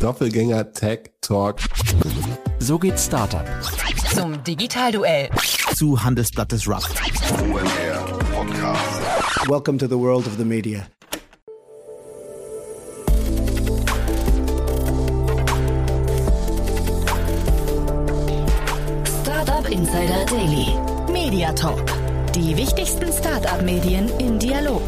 Doppelgänger Tech Talk. So geht Startup. Zum Digitalduell. Zu Handelsblatt des Rock. OMR Podcast. Welcome to the world of the media. Startup Insider Daily. Media Talk. Die wichtigsten Startup-Medien im Dialog.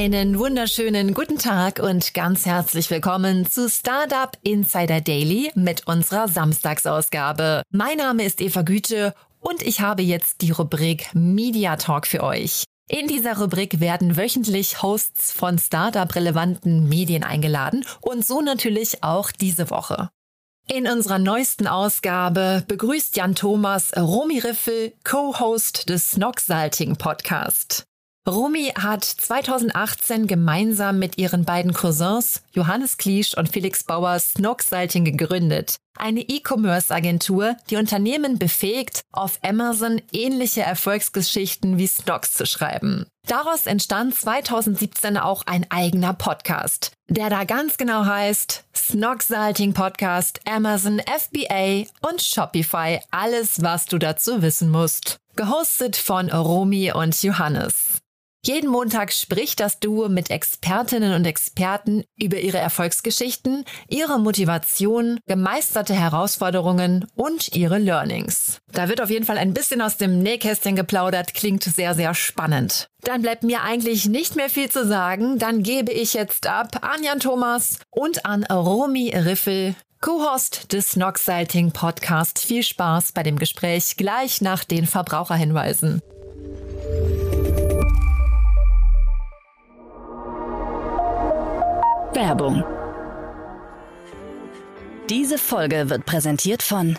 Einen wunderschönen guten Tag und ganz herzlich willkommen zu Startup Insider Daily mit unserer Samstagsausgabe. Mein Name ist Eva Güte und ich habe jetzt die Rubrik Media Talk für euch. In dieser Rubrik werden wöchentlich Hosts von Startup-relevanten Medien eingeladen und so natürlich auch diese Woche. In unserer neuesten Ausgabe begrüßt Jan Thomas Romy Riffel, Co-Host des Snox-Salting Podcast. Romy hat 2018 gemeinsam mit ihren beiden Cousins Johannes Kliesch und Felix Bauer Snox-Salting gegründet. Eine E-Commerce-Agentur, die Unternehmen befähigt, auf Amazon ähnliche Erfolgsgeschichten wie Snox zu schreiben. Daraus entstand 2017 auch ein eigener Podcast, der da ganz genau heißt Snox Salting Podcast, Amazon, FBA und Shopify. Alles, was du dazu wissen musst. Gehostet von Romy und Johannes. Jeden Montag spricht das Duo mit Expertinnen und Experten über ihre Erfolgsgeschichten, ihre Motivation, gemeisterte Herausforderungen und ihre Learnings. Da wird auf jeden Fall ein bisschen aus dem Nähkästchen geplaudert, klingt sehr, sehr spannend. Dann bleibt mir eigentlich nicht mehr viel zu sagen, dann gebe ich jetzt ab an Jan Thomas und an Romy Riffel, Co-Host des Snox Salting Podcast. Viel Spaß bei dem Gespräch gleich nach den Verbraucherhinweisen. Werbung. Diese Folge wird präsentiert von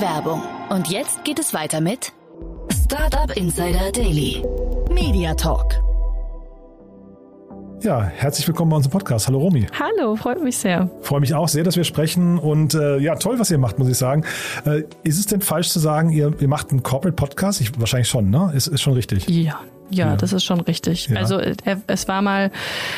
die Werbung. Und jetzt geht es weiter mit Startup Insider Daily. Media Talk. Ja, herzlich willkommen bei unserem Podcast. Hallo Romy. Hallo, freut mich sehr. Freue mich auch sehr, dass wir sprechen und äh, ja, toll, was ihr macht, muss ich sagen. Äh, ist es denn falsch zu sagen, ihr, ihr macht einen Corporate Podcast? Ich, wahrscheinlich schon, ne? Ist, ist schon richtig. Ja, ja, Ja. das ist schon richtig. Ja. Also äh, es war mal,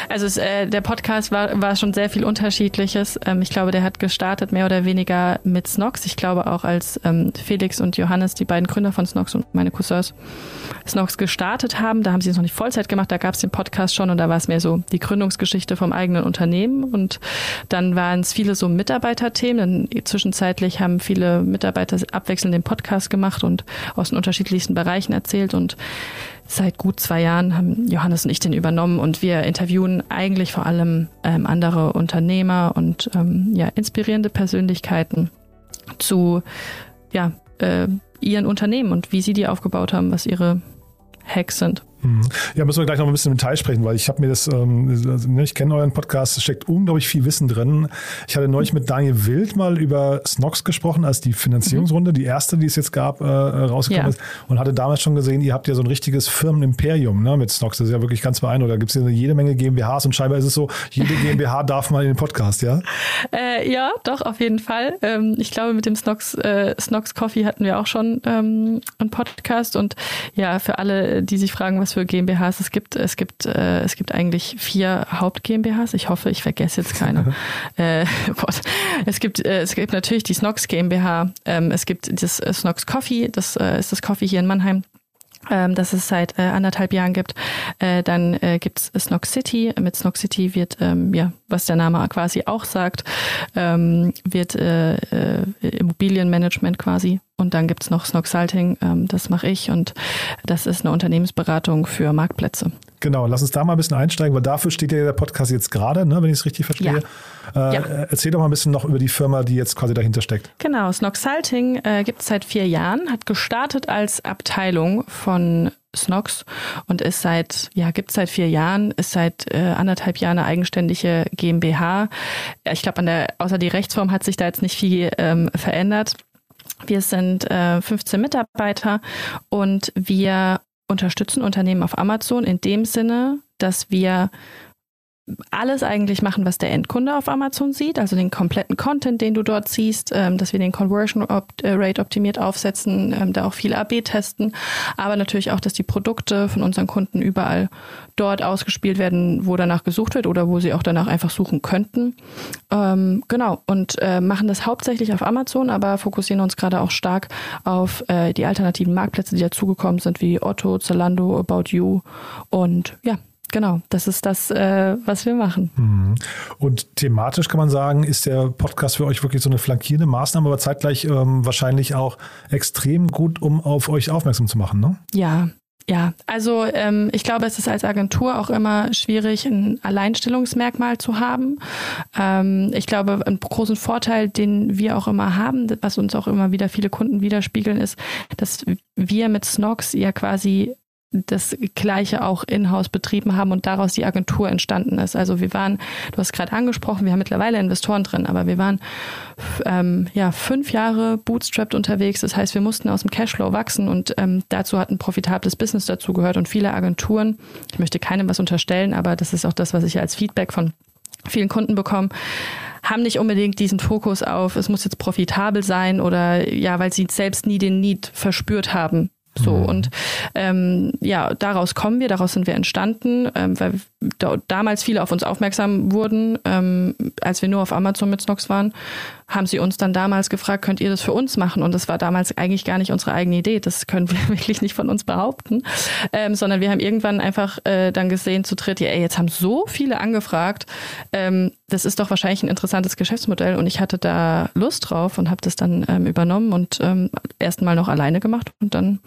also es, äh, der Podcast war, war schon sehr viel Unterschiedliches. Ähm, ich glaube, der hat gestartet mehr oder weniger mit Snox. Ich glaube auch als ähm, Felix und Johannes, die beiden Gründer von Snox und meine Cousins, Snox gestartet haben. Da haben sie es noch nicht Vollzeit gemacht, da gab es den Podcast schon und da war es mehr so die Gründungsgeschichte vom eigenen Unternehmen. Und dann waren es viele so Mitarbeiterthemen. Dann zwischenzeitlich haben viele Mitarbeiter abwechselnd den Podcast gemacht und aus den unterschiedlichsten Bereichen erzählt und Seit gut zwei Jahren haben Johannes und ich den übernommen und wir interviewen eigentlich vor allem ähm, andere Unternehmer und ähm, ja, inspirierende Persönlichkeiten zu ja, äh, ihren Unternehmen und wie sie die aufgebaut haben, was ihre Hacks sind. Mhm. Ja, müssen wir gleich noch ein bisschen im Detail sprechen, weil ich habe mir das, ähm, also, ne, ich kenne euren Podcast, es steckt unglaublich viel Wissen drin. Ich hatte neulich mit Daniel Wild mal über Snox gesprochen, als die Finanzierungsrunde, die erste, die es jetzt gab, äh, rausgekommen Ja. ist und hatte damals schon gesehen, ihr habt ja so ein richtiges Firmenimperium ne, mit Snox. Das ist ja wirklich ganz beeindruckend. Da gibt es ja jede Menge GmbHs und scheinbar ist es so, jede GmbH darf mal in den Podcast, ja? Äh, ja, doch, auf jeden Fall. Ähm, ich glaube, mit dem Snox, äh, Snox Coffee hatten wir auch schon ähm, einen Podcast. Und ja, für alle, die sich fragen, was für GmbHs es gibt, es gibt, äh, es gibt eigentlich vier Haupt-GmbHs. Ich hoffe, ich vergesse jetzt keine. äh, Gott. Es gibt, äh, es gibt natürlich die Snox GmbH. Ähm, es gibt das äh, Snox Coffee, das äh, ist das Coffee hier in Mannheim ähm, das es seit äh, anderthalb Jahren gibt. Äh, dann äh, gibt's Snox City. Mit Snox City wird, ähm, ja, was der Name quasi auch sagt, ähm, wird äh, äh, Immobilienmanagement quasi und dann gibt's noch Snoxalting, ähm, das mache ich und das ist eine Unternehmensberatung für Marktplätze. Genau, lass uns da mal ein bisschen einsteigen, weil dafür steht ja der Podcast jetzt gerade, ne, wenn ich es richtig verstehe. Äh, Ja. Erzähl doch mal ein bisschen noch über die Firma, die jetzt quasi dahinter steckt. Genau, Snoxalting äh, gibt es seit vier Jahren, hat gestartet als Abteilung von Snox und ist seit, ja, gibt es seit vier Jahren, ist seit äh, anderthalb Jahren eine eigenständige GmbH. Ja, Ich glaube, an der, außer die Rechtsform hat sich da jetzt nicht viel ähm, verändert. Wir sind äh, 15 Mitarbeiter und wir unterstützen Unternehmen auf Amazon in dem Sinne, dass wir alles eigentlich machen, was der Endkunde auf Amazon sieht, also den kompletten Content, den du dort siehst, ähm, dass wir den Conversion äh, Rate optimiert aufsetzen, ähm, da auch viel AB testen, aber natürlich auch, dass die Produkte von unseren Kunden überall dort ausgespielt werden, wo danach gesucht wird oder wo sie auch danach einfach suchen könnten. Ähm, genau, und äh, machen das hauptsächlich auf Amazon, aber fokussieren uns gerade auch stark auf äh, die alternativen Marktplätze, die dazugekommen sind, wie Otto, Zalando, About You und ja, Genau, das ist das, äh, was wir machen. Und thematisch kann man sagen, ist der Podcast für euch wirklich so eine flankierende Maßnahme, aber zeitgleich ähm, wahrscheinlich auch extrem gut, um auf euch aufmerksam zu machen. Ne? Ja, ja. Also ähm, ich glaube, es ist als Agentur auch immer schwierig, ein Alleinstellungsmerkmal zu haben. Ähm, ich glaube, einen großen Vorteil, den wir auch immer haben, was uns auch immer wieder viele Kunden widerspiegeln, ist, dass wir mit Snox ja quasi das Gleiche auch in-house betrieben haben und daraus die Agentur entstanden ist. Also wir waren, du hast gerade angesprochen, wir haben mittlerweile Investoren drin, aber wir waren ähm, ja fünf Jahre bootstrapped unterwegs. Das heißt, wir mussten aus dem Cashflow wachsen und ähm, dazu hat ein profitables Business dazu gehört und viele Agenturen. Ich möchte keinem was unterstellen, aber das ist auch das, was ich als Feedback von vielen Kunden bekomme, haben nicht unbedingt diesen Fokus auf, es muss jetzt profitabel sein oder ja, weil sie selbst nie den Need verspürt haben. So und ähm, ja, daraus kommen wir, daraus sind wir entstanden, ähm, weil da, damals viele auf uns aufmerksam wurden, ähm, als wir nur auf Amazon mit Snox waren, haben sie uns dann damals gefragt, könnt ihr das für uns machen? Und das war damals eigentlich gar nicht unsere eigene Idee, das können wir wirklich nicht von uns behaupten, ähm, sondern wir haben irgendwann einfach äh, dann gesehen zu dritt, ja, ey, jetzt haben so viele angefragt, ähm, das ist doch wahrscheinlich ein interessantes Geschäftsmodell und ich hatte da Lust drauf und habe das dann ähm, übernommen und ähm, erst mal noch alleine gemacht und dann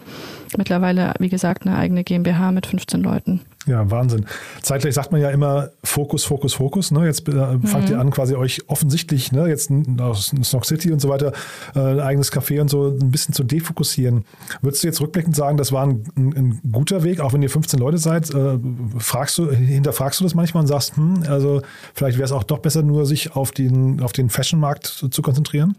mittlerweile, wie gesagt, eine eigene GmbH mit 15 Leuten. Ja, Wahnsinn. Zeitgleich sagt man ja immer Fokus, Fokus, Fokus. Ne? Jetzt äh, fangt ihr an, quasi euch offensichtlich, ne, jetzt aus Snock City und so weiter, äh, ein eigenes Café und so ein bisschen zu defokussieren. Würdest du jetzt rückblickend sagen, das war ein, ein, ein guter Weg, auch wenn ihr 15 Leute seid? Äh, fragst du, hinterfragst du das manchmal und sagst, hm, also vielleicht wäre es auch doch besser, nur sich auf den, auf den Fashion-Markt zu, zu konzentrieren?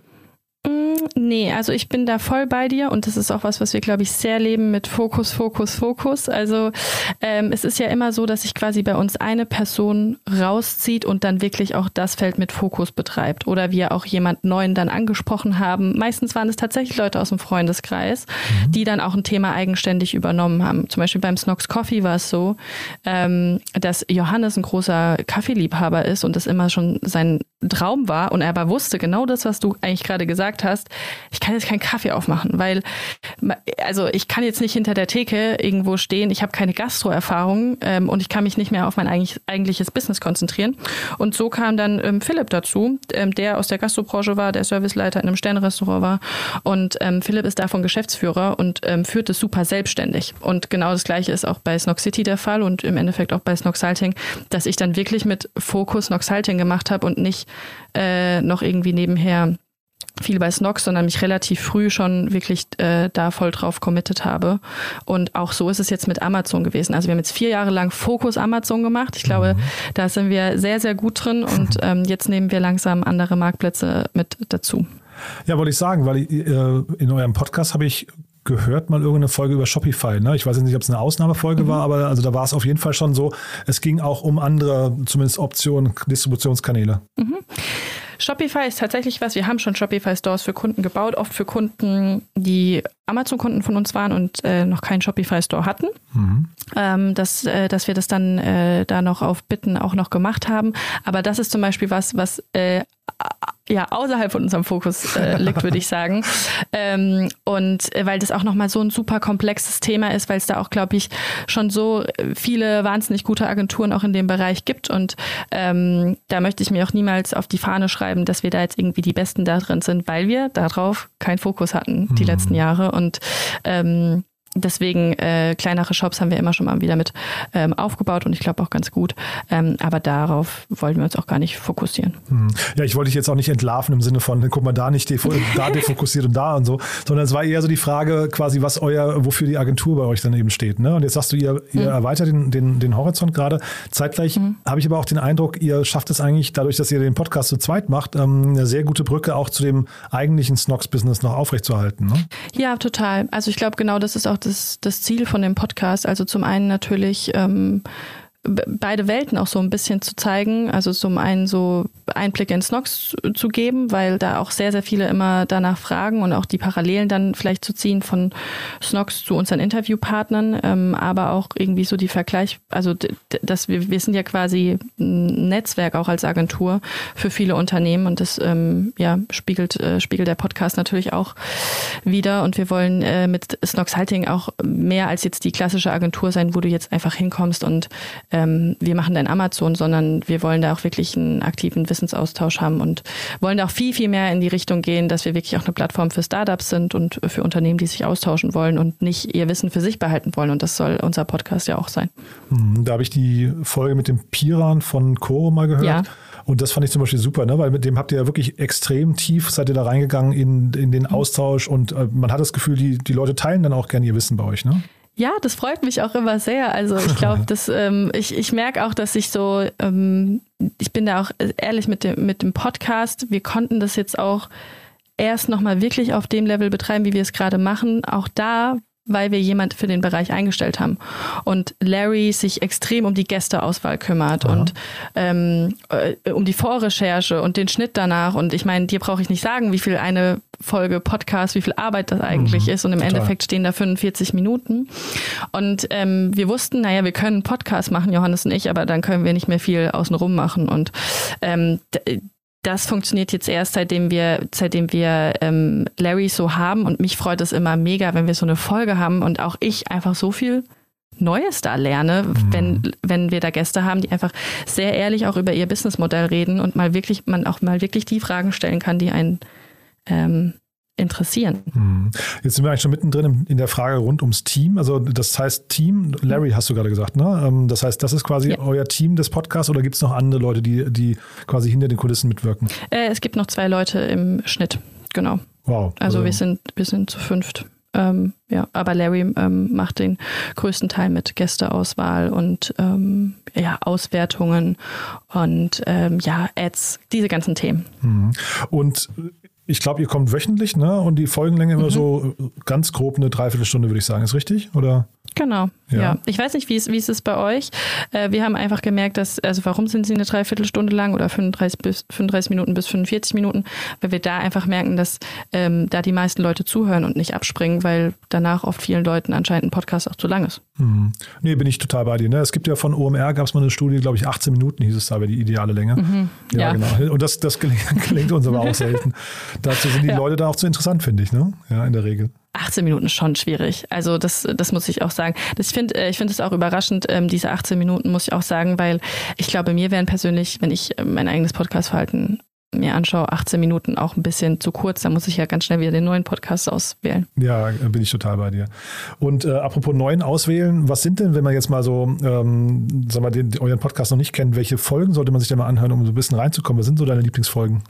Nee, also ich bin da voll bei dir und das ist auch was, was wir, glaube ich, sehr leben mit Fokus, Fokus, Fokus. Also ähm, es ist ja immer so, dass sich quasi bei uns eine Person rauszieht und dann wirklich auch das Feld mit Fokus betreibt oder wir auch jemand Neuen dann angesprochen haben. Meistens waren es tatsächlich Leute aus dem Freundeskreis, die dann auch ein Thema eigenständig übernommen haben. Zum Beispiel beim Snox Coffee war es so, ähm, dass Johannes ein großer Kaffeeliebhaber ist und das immer schon sein Traum war und er aber wusste genau das, was du eigentlich gerade gesagt hast. Ich kann jetzt keinen Kaffee aufmachen, weil also ich kann jetzt nicht hinter der Theke irgendwo stehen. Ich habe keine Gastro-Erfahrung ähm, und ich kann mich nicht mehr auf mein eigentlich, eigentliches Business konzentrieren. Und so kam dann ähm, Philipp dazu, ähm, der aus der Gastrobranche war, der Serviceleiter in einem Sternrestaurant war. Und ähm, Philipp ist davon Geschäftsführer und ähm, führt es super selbstständig. Und genau das Gleiche ist auch bei Snox City der Fall und im Endeffekt auch bei Snox Salting, dass ich dann wirklich mit Fokus Snox Salting gemacht habe und nicht äh, noch irgendwie nebenher viel bei Snox, sondern mich relativ früh schon wirklich äh, da voll drauf committed habe. Und auch so ist es jetzt mit Amazon gewesen. Also wir haben jetzt vier Jahre lang Fokus Amazon gemacht. Ich glaube, da sind wir sehr, sehr gut drin und ähm, jetzt nehmen wir langsam andere Marktplätze mit dazu. Ja, wollte ich sagen, weil äh, in eurem Podcast habe ich gehört mal irgendeine Folge über Shopify. Ne? Ich weiß jetzt nicht, ob es eine Ausnahmefolge mhm. war, aber also da war es auf jeden Fall schon so. Es ging auch um andere, zumindest Optionen, Distributionskanäle. Mhm. Shopify ist tatsächlich was. Wir haben schon Shopify-Stores für Kunden gebaut, oft für Kunden, die Amazon-Kunden von uns waren und äh, noch keinen Shopify-Store hatten. Mhm. Ähm, dass, äh, dass wir das dann äh, da noch auf Bitten auch noch gemacht haben. Aber das ist zum Beispiel was, was äh, ja außerhalb von unserem Fokus äh, liegt, würde ich sagen. Ähm, und äh, weil das auch nochmal so ein super komplexes Thema ist, weil es da auch, glaube ich, schon so viele wahnsinnig gute Agenturen auch in dem Bereich gibt. Und ähm, da möchte ich mir auch niemals auf die Fahne schreiben, dass wir da jetzt irgendwie die Besten da drin sind, weil wir darauf keinen Fokus hatten die mhm. letzten Jahre. Und ähm, Deswegen äh, kleinere Shops haben wir immer schon mal wieder mit ähm, aufgebaut und ich glaube auch ganz gut. Ähm, aber darauf wollten wir uns auch gar nicht fokussieren. Hm. Ja, ich wollte dich jetzt auch nicht entlarven im Sinne von, guck mal, da nicht da defokussiert und da und so, sondern es war eher so die Frage quasi, was euer, wofür die Agentur bei euch dann eben steht. Ne? Und jetzt sagst du, ihr, ihr mhm. erweitert den, den, den Horizont gerade. Zeitgleich mhm. habe ich aber auch den Eindruck, ihr schafft es eigentlich, dadurch, dass ihr den Podcast zu zweit macht, ähm, eine sehr gute Brücke auch zu dem eigentlichen Snox-Business noch aufrechtzuerhalten. Ne? Ja, total. Also ich glaube, genau das ist auch das, das Ziel von dem Podcast. Also zum einen natürlich ähm, beide Welten auch so ein bisschen zu zeigen. Also zum einen so Einblick in Snox zu geben, weil da auch sehr, sehr viele immer danach fragen und auch die Parallelen dann vielleicht zu ziehen von Snox zu unseren Interviewpartnern, ähm, aber auch irgendwie so die Vergleich, also dass wir, wir sind ja quasi ein Netzwerk auch als Agentur für viele Unternehmen und das ähm, ja, spiegelt, äh, spiegelt der Podcast natürlich auch wieder und wir wollen äh, mit Snox Halting auch mehr als jetzt die klassische Agentur sein, wo du jetzt einfach hinkommst und ähm, wir machen dein Amazon, sondern wir wollen da auch wirklich einen aktiven Wissensaustausch haben und wollen da auch viel, viel mehr in die Richtung gehen, dass wir wirklich auch eine Plattform für Startups sind und für Unternehmen, die sich austauschen wollen und nicht ihr Wissen für sich behalten wollen. Und das soll unser Podcast ja auch sein. Hm, da habe ich die Folge mit dem Piran von Coro mal gehört. Ja. Und das fand ich zum Beispiel super, ne? weil mit dem habt ihr ja wirklich extrem tief, seid ihr da reingegangen in, in den Austausch und äh, man hat das Gefühl, die, die Leute teilen dann auch gerne ihr Wissen bei euch. Ne? Ja, das freut mich auch immer sehr. Also ich glaube, dass ähm, ich, ich merke auch, dass ich so, ähm, ich bin da auch ehrlich mit dem, mit dem Podcast, wir konnten das jetzt auch erst nochmal wirklich auf dem Level betreiben, wie wir es gerade machen. Auch da weil wir jemand für den Bereich eingestellt haben. Und Larry sich extrem um die Gästeauswahl kümmert Aha. und ähm, äh, um die Vorrecherche und den Schnitt danach. Und ich meine, dir brauche ich nicht sagen, wie viel eine Folge Podcast, wie viel Arbeit das eigentlich mhm, ist. Und im total. Endeffekt stehen da 45 Minuten. Und ähm, wir wussten, naja, wir können Podcast machen, Johannes und ich, aber dann können wir nicht mehr viel außenrum machen. Und ähm, das funktioniert jetzt erst, seitdem wir, seitdem wir ähm, Larry so haben. Und mich freut es immer mega, wenn wir so eine Folge haben und auch ich einfach so viel Neues da lerne, mhm. wenn, wenn wir da Gäste haben, die einfach sehr ehrlich auch über ihr Businessmodell reden und mal wirklich, man auch mal wirklich die Fragen stellen kann, die einen ähm, interessieren. Hm. Jetzt sind wir eigentlich schon mittendrin in der Frage rund ums Team. Also das heißt Team, Larry hast du gerade gesagt, ne? Ähm, das heißt, das ist quasi ja. euer Team des Podcasts oder gibt es noch andere Leute, die, die quasi hinter den Kulissen mitwirken? Äh, es gibt noch zwei Leute im Schnitt, genau. Wow. Also, also wir sind, wir sind zu fünft. Ähm, ja, aber Larry ähm, macht den größten Teil mit Gästeauswahl und ähm, ja, Auswertungen und ähm, ja, Ads, diese ganzen Themen. Mhm. Und ich glaube, ihr kommt wöchentlich, ne? Und die Folgenlänge immer mhm. so ganz grob eine Dreiviertelstunde, würde ich sagen. Ist richtig? Oder? Genau, ja. ja. Ich weiß nicht, wie es, wie es ist bei euch. Äh, wir haben einfach gemerkt, dass, also warum sind sie eine Dreiviertelstunde lang oder 35, bis, 35 Minuten bis 45 Minuten? Weil wir da einfach merken, dass ähm, da die meisten Leute zuhören und nicht abspringen, weil danach oft vielen Leuten anscheinend ein Podcast auch zu lang ist. Mhm. Nee, bin ich total bei dir. Ne? Es gibt ja von OMR, gab es mal eine Studie, glaube ich, 18 Minuten hieß es da, wäre die ideale Länge. Mhm. Ja, ja, genau. Und das, das gelingt, gelingt uns aber auch selten. Dazu sind die ja. Leute da auch zu interessant, finde ich, ne? Ja, in der Regel. 18 Minuten schon schwierig. Also das, das muss ich auch sagen. Das, ich finde äh, ich finde es auch überraschend, ähm, diese 18 Minuten muss ich auch sagen, weil ich glaube, mir wären persönlich, wenn ich äh, mein eigenes Podcastverhalten mir anschaue, 18 Minuten auch ein bisschen zu kurz. Da muss ich ja ganz schnell wieder den neuen Podcast auswählen. Ja, bin ich total bei dir. Und äh, apropos neuen auswählen, was sind denn, wenn man jetzt mal so, ähm, sag mal, den, euren Podcast noch nicht kennt, welche Folgen sollte man sich denn mal anhören, um so ein bisschen reinzukommen? Was sind so deine Lieblingsfolgen?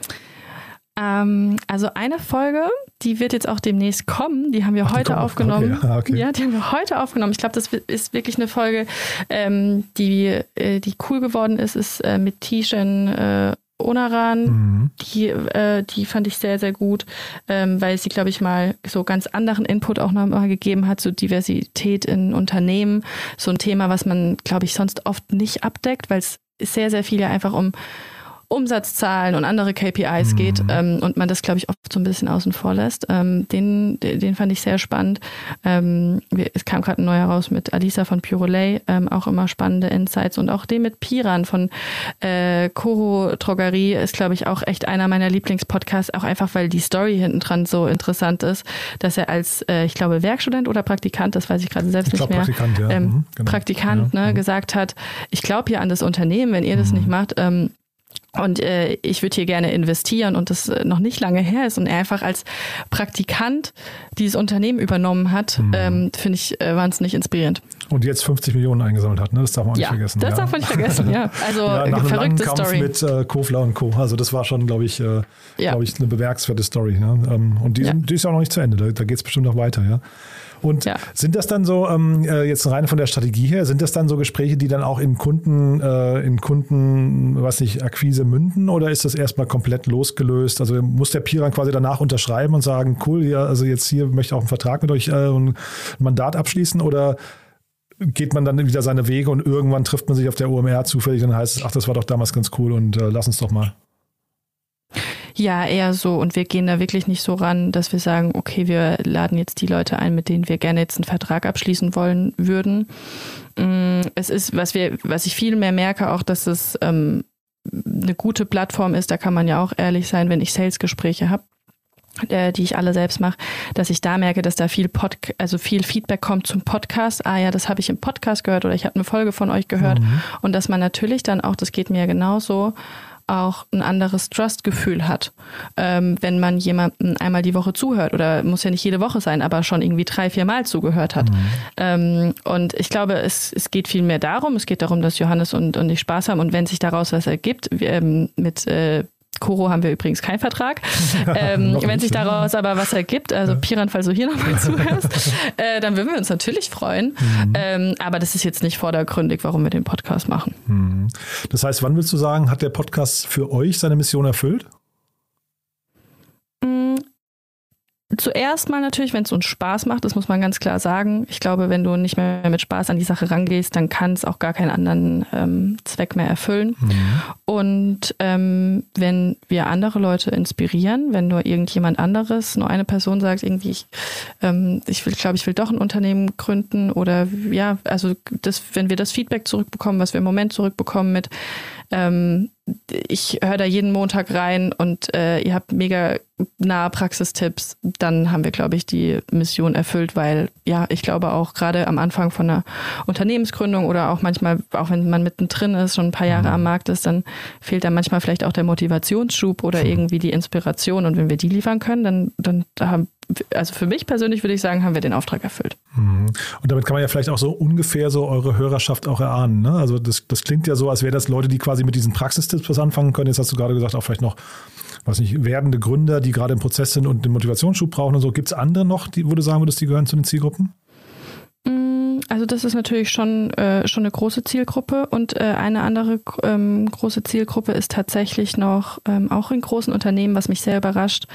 Ähm, also eine Folge, die wird jetzt auch demnächst kommen. Die haben wir Ach, heute aufgenommen. Okay. Ah, okay. Ja, die haben wir heute aufgenommen. Ich glaube, das ist wirklich eine Folge, ähm, die, äh, die cool geworden ist, ist äh, mit Tishan äh, Onaran. Mhm. Die, äh, die fand ich sehr, sehr gut, ähm, weil sie, glaube ich, mal so ganz anderen Input auch nochmal gegeben hat, so Diversität in Unternehmen. So ein Thema, was man, glaube ich, sonst oft nicht abdeckt, weil es sehr, sehr viel ja einfach um Umsatzzahlen und andere KPIs Mhm. geht ähm, und man das, glaube ich, oft so ein bisschen außen vor lässt. Ähm, den, den fand ich sehr spannend. Ähm, es kam gerade ein neuer raus mit Alisa von Purolay, ähm, auch immer spannende Insights und auch den mit Piran von äh, Koro Drogerie ist, glaube ich, auch echt einer meiner Lieblingspodcasts, auch einfach, weil die Story hinten dran so interessant ist, dass er als, äh, ich glaube, Werkstudent oder Praktikant, das weiß ich gerade selbst Ich nicht glaub, mehr, Praktikant, ja. ähm, Mhm, genau. Praktikant, Ja, ne, mhm. gesagt hat, ich glaube hier an das Unternehmen, wenn ihr das nicht macht, ähm, und äh, ich würde hier gerne investieren und das äh, noch nicht lange her ist und er einfach als Praktikant dieses Unternehmen übernommen hat, Mhm. ähm, finde ich äh, wahnsinnig inspirierend. Und jetzt 50 Millionen eingesammelt hat, ne? Das darf man auch nicht ja, vergessen. das ja. darf man nicht vergessen, ja. Also ja, nach verrückte Kampf Story. mit äh, Kofler und Co. Also das war schon, glaube ich, äh, Ja. glaube ich, eine bemerkenswerte Story. Ne? Ähm, und die, Ja. die ist ja auch noch nicht zu Ende. Da, da geht es bestimmt noch weiter, ja. Und Ja. sind das dann so, ähm, äh, jetzt rein von der Strategie her, sind das dann so Gespräche, die dann auch in Kunden, äh, in Kunden, was nicht, Akquise münden oder ist das erstmal komplett losgelöst? Also muss der Piran quasi danach unterschreiben und sagen, cool, ja, also jetzt hier möchte ich auch einen Vertrag mit euch äh, ein Mandat abschließen oder geht man dann wieder seine Wege und irgendwann trifft man sich auf der OMR zufällig und dann heißt es, ach, das war doch damals ganz cool und äh, lass uns doch mal. Ja, eher so. Und wir gehen da wirklich nicht so ran, dass wir sagen, okay, wir laden jetzt die Leute ein, mit denen wir gerne jetzt einen Vertrag abschließen wollen würden. Mm, Es ist, was wir, was ich viel mehr merke, auch, dass es ähm, eine gute Plattform ist, da kann man ja auch ehrlich sein, wenn ich Sales-Gespräche habe äh, die ich alle selbst mache, dass ich da merke, dass da viel Pod also viel Feedback kommt zum Podcast. Ah ja, das habe ich im Podcast gehört oder ich habe eine Folge von euch gehört. Und dass man natürlich dann auch, das geht mir ja genauso, auch ein anderes Trust-Gefühl hat, ähm, wenn man jemandem einmal die Woche zuhört oder muss ja nicht jede Woche sein, aber schon irgendwie drei, vier Mal zugehört hat. Ähm, und ich glaube, es, es geht viel mehr darum, es geht darum, dass Johannes und, und ich Spaß haben. Und wenn sich daraus was ergibt, ähm, mit äh, Koro haben wir übrigens keinen Vertrag. ähm, wenn sich ja. daraus aber was ergibt, also Piran, falls du hier nochmal zuhörst, äh, dann würden wir uns natürlich freuen. Mhm. Ähm, aber das ist jetzt nicht vordergründig, warum wir den Podcast machen. Mhm. Das heißt, wann willst du sagen, hat der Podcast für euch seine Mission erfüllt? Zuerst mal natürlich, wenn es uns Spaß macht, das muss man ganz klar sagen. Ich glaube, wenn du nicht mehr mit Spaß an die Sache rangehst, dann kann es auch gar keinen anderen ähm, Zweck mehr erfüllen. Und ähm, wenn wir andere Leute inspirieren, wenn nur irgendjemand anderes, nur eine Person sagt, irgendwie, ich, ähm, ich will, glaube, ich will doch ein Unternehmen gründen oder ja, also das, wenn wir das Feedback zurückbekommen, was wir im Moment zurückbekommen mit, ähm, ich höre da jeden Montag rein und äh, ihr habt mega nahe Praxistipps, dann haben wir, glaube ich, die Mission erfüllt, weil ja, ich glaube auch gerade am Anfang von einer Unternehmensgründung oder auch manchmal, auch wenn man mittendrin ist, schon ein paar Jahre am Markt ist, dann fehlt da manchmal vielleicht auch der Motivationsschub oder irgendwie die Inspiration und wenn wir die liefern können, dann, dann haben, also für mich persönlich würde ich sagen, haben wir den Auftrag erfüllt. Mhm. Und damit kann man ja vielleicht auch so ungefähr so eure Hörerschaft auch erahnen. Ne? Also das, das klingt ja so, als wäre das Leute, die quasi mit diesen Praxistipps was anfangen können. Jetzt hast du gerade gesagt, auch vielleicht noch, weiß nicht, werdende Gründer, die gerade im Prozess sind und den Motivationsschub brauchen und so. Gibt es andere noch, die, wo du sagen würdest, die gehören zu den Zielgruppen? Mm, Also das ist natürlich schon, äh, schon eine große Zielgruppe und äh, eine andere ähm, große Zielgruppe ist tatsächlich noch ähm, auch in großen Unternehmen, was mich sehr überrascht,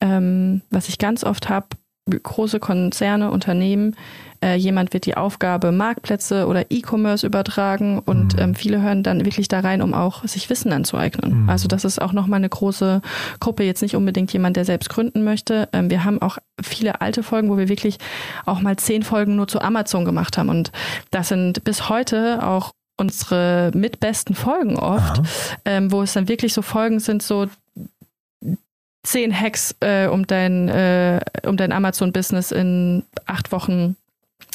ähm, was ich ganz oft habe, große Konzerne, Unternehmen, äh, jemand wird die Aufgabe Marktplätze oder E-Commerce übertragen und ähm, viele hören dann wirklich da rein, um auch sich Wissen anzueignen. Also das ist auch nochmal eine große Gruppe, jetzt nicht unbedingt jemand, der selbst gründen möchte. Ähm, wir haben auch viele alte Folgen, wo wir wirklich auch mal zehn Folgen nur zu Amazon gemacht haben und das sind bis heute auch unsere mitbesten Folgen oft, ähm, wo es dann wirklich so Folgen sind, so zehn Hacks, äh, um dein, äh, um dein Amazon-Business in acht Wochen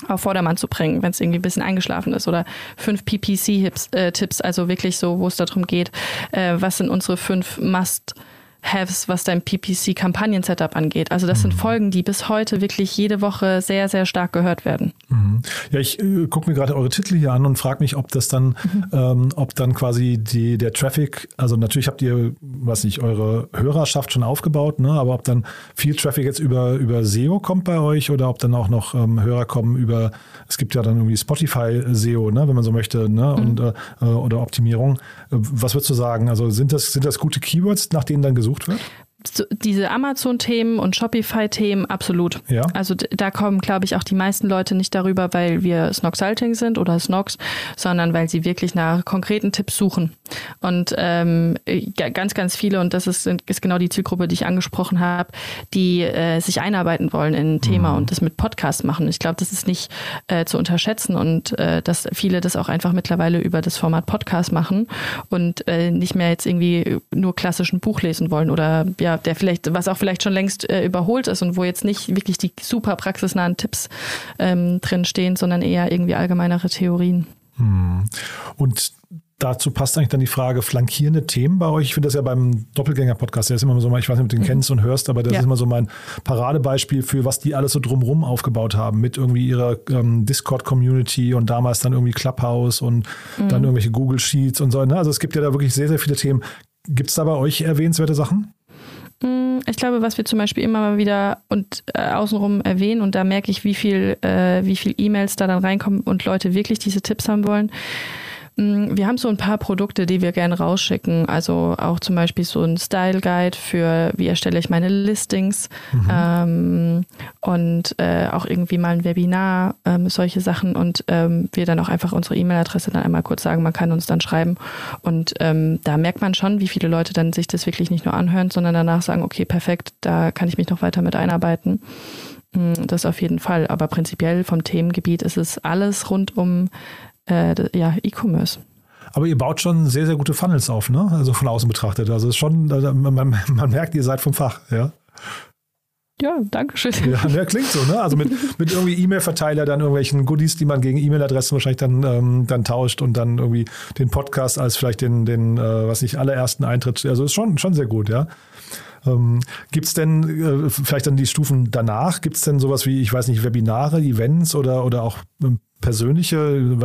auf Vordermann zu bringen, wenn es irgendwie ein bisschen eingeschlafen ist oder fünf PPC-Tipps, äh, also wirklich so, wo es darum geht, äh, was sind unsere fünf Must- Haves, was dein PPC-Kampagnen-Setup angeht. Also das sind Folgen, die bis heute wirklich jede Woche sehr, sehr stark gehört werden. Mhm. Ja, ich äh, gucke mir gerade eure Titel hier an und frage mich, ob das dann, ähm, ob dann quasi die, der Traffic, also natürlich habt ihr, was nicht, eure Hörerschaft schon aufgebaut, ne, aber ob dann viel Traffic jetzt über, über SEO kommt bei euch oder ob dann auch noch ähm, Hörer kommen über, es gibt ja dann irgendwie Spotify SEO, ne, wenn man so möchte, ne, und, äh, äh, oder Optimierung. Äh, Was würdest du sagen? Also sind das, sind das gute Keywords, nach denen dann gesucht wird? So, diese Amazon-Themen und Shopify-Themen absolut. Ja. Also da kommen, glaube ich, auch die meisten Leute nicht darüber, weil wir Snoxalting sind oder Snox, sondern weil sie wirklich nach konkreten Tipps suchen. Und ähm, ganz, ganz viele, und das ist, ist genau die Zielgruppe, die ich angesprochen habe, die äh, sich einarbeiten wollen in ein Thema und das mit Podcast machen. Ich glaube, das ist nicht äh, zu unterschätzen und äh, dass viele das auch einfach mittlerweile über das Format Podcast machen und äh, nicht mehr jetzt irgendwie nur klassischen Buch lesen wollen oder ja, der vielleicht, was auch vielleicht schon längst äh, überholt ist und wo jetzt nicht wirklich die super praxisnahen Tipps ähm, drin stehen, sondern eher irgendwie allgemeinere Theorien. Und dazu passt eigentlich dann die Frage, flankierende Themen bei euch. Ich finde das ja beim Doppelgänger-Podcast, der ist immer so, mal- ich weiß nicht, ob du den kennst und hörst, aber das Ja. ist immer so mein Paradebeispiel für, was die alles so drumrum aufgebaut haben, mit irgendwie ihrer ähm, Discord-Community und damals dann irgendwie Clubhouse und dann irgendwelche Google Sheets und so. Ne? Also es gibt ja da wirklich sehr, sehr viele Themen. Gibt es da bei euch erwähnenswerte Sachen? Ich glaube, was wir zum Beispiel immer mal wieder und äh, außenrum erwähnen, und da merke ich, wie viel, äh, wie viel E-Mails da dann reinkommen und Leute wirklich diese Tipps haben wollen. Mm, Wir haben so ein paar Produkte, die wir gerne rausschicken. Also auch zum Beispiel so ein Style Guide für, wie erstelle ich meine Listings ähm, und äh, auch irgendwie mal ein Webinar, ähm, solche Sachen. Und ähm, wir dann auch einfach unsere E-Mail-Adresse dann einmal kurz sagen, man kann uns dann schreiben. Und ähm, da merkt man schon, wie viele Leute dann sich das wirklich nicht nur anhören, sondern danach sagen, okay, perfekt, da kann ich mich noch weiter mit einarbeiten. Mm, Das auf jeden Fall. Aber prinzipiell vom Themengebiet ist es alles rund um äh, ja, E-Commerce. Aber ihr baut schon sehr, sehr gute Funnels auf, ne? Also von außen betrachtet. Also es ist schon, man, man, man merkt, ihr seid vom Fach, ja. Ja, danke schön. Ja, ja, klingt so, ne? Also mit, mit irgendwie E-Mail-Verteiler, dann irgendwelchen Goodies, die man gegen E-Mail-Adressen wahrscheinlich dann, ähm, dann tauscht und dann irgendwie den Podcast als vielleicht den, den äh, was nicht, allerersten Eintritt. Also ist schon, schon sehr gut, ja. Ähm, Gibt es denn äh, vielleicht dann die Stufen danach? Gibt es denn sowas wie, ich weiß nicht, Webinare, Events oder, oder auch ähm, persönliche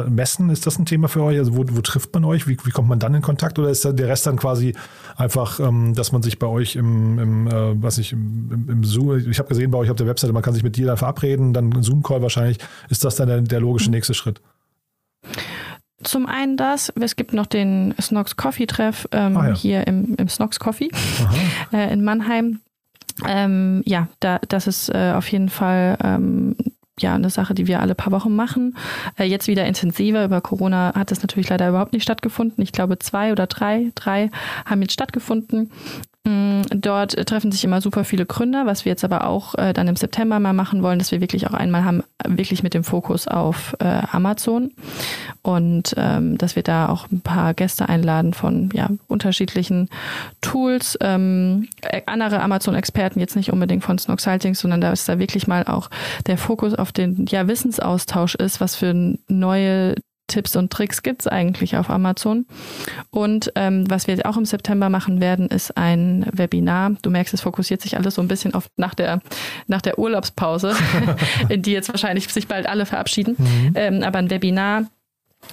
Messen? Ist das ein Thema für euch? Also wo, wo trifft man euch? Wie, wie kommt man dann in Kontakt? Oder ist da der Rest dann quasi einfach, ähm, dass man sich bei euch im, im äh, was ich, im, im, im Zoom, ich habe gesehen bei euch auf der Webseite, man kann sich mit dir dann verabreden, dann ein Zoom-Call wahrscheinlich. Ist das dann der, der logische nächste Schritt? Zum einen das, es gibt noch den Snox Coffee Treff ähm, Ah, ja. hier im, im Snox Coffee äh, in Mannheim. Ähm, ja, da, das ist äh, auf jeden Fall ähm, ja eine Sache, die wir alle paar Wochen machen. Äh, jetzt wieder intensiver. Über Corona hat das natürlich leider überhaupt nicht stattgefunden. Ich glaube, zwei oder drei, drei haben jetzt stattgefunden. Mm, Dort treffen sich immer super viele Gründer, was wir jetzt aber auch äh, dann im September mal machen wollen, dass wir wirklich auch einmal haben, wirklich mit dem Fokus auf äh, Amazon. Und ähm, dass wir da auch ein paar Gäste einladen von ja, unterschiedlichen Tools, ähm, äh, andere Amazon-Experten, jetzt nicht unbedingt von Snoxalting, sondern da ist da wirklich mal auch der Fokus auf den ja, Wissensaustausch ist, was für neue Tipps und Tricks gibt's eigentlich auf Amazon. Und ähm, was wir auch im September machen werden, ist ein Webinar. Du merkst, es fokussiert sich alles so ein bisschen auf nach der, nach der Urlaubspause, in die jetzt wahrscheinlich sich bald alle verabschieden. Ähm, aber ein Webinar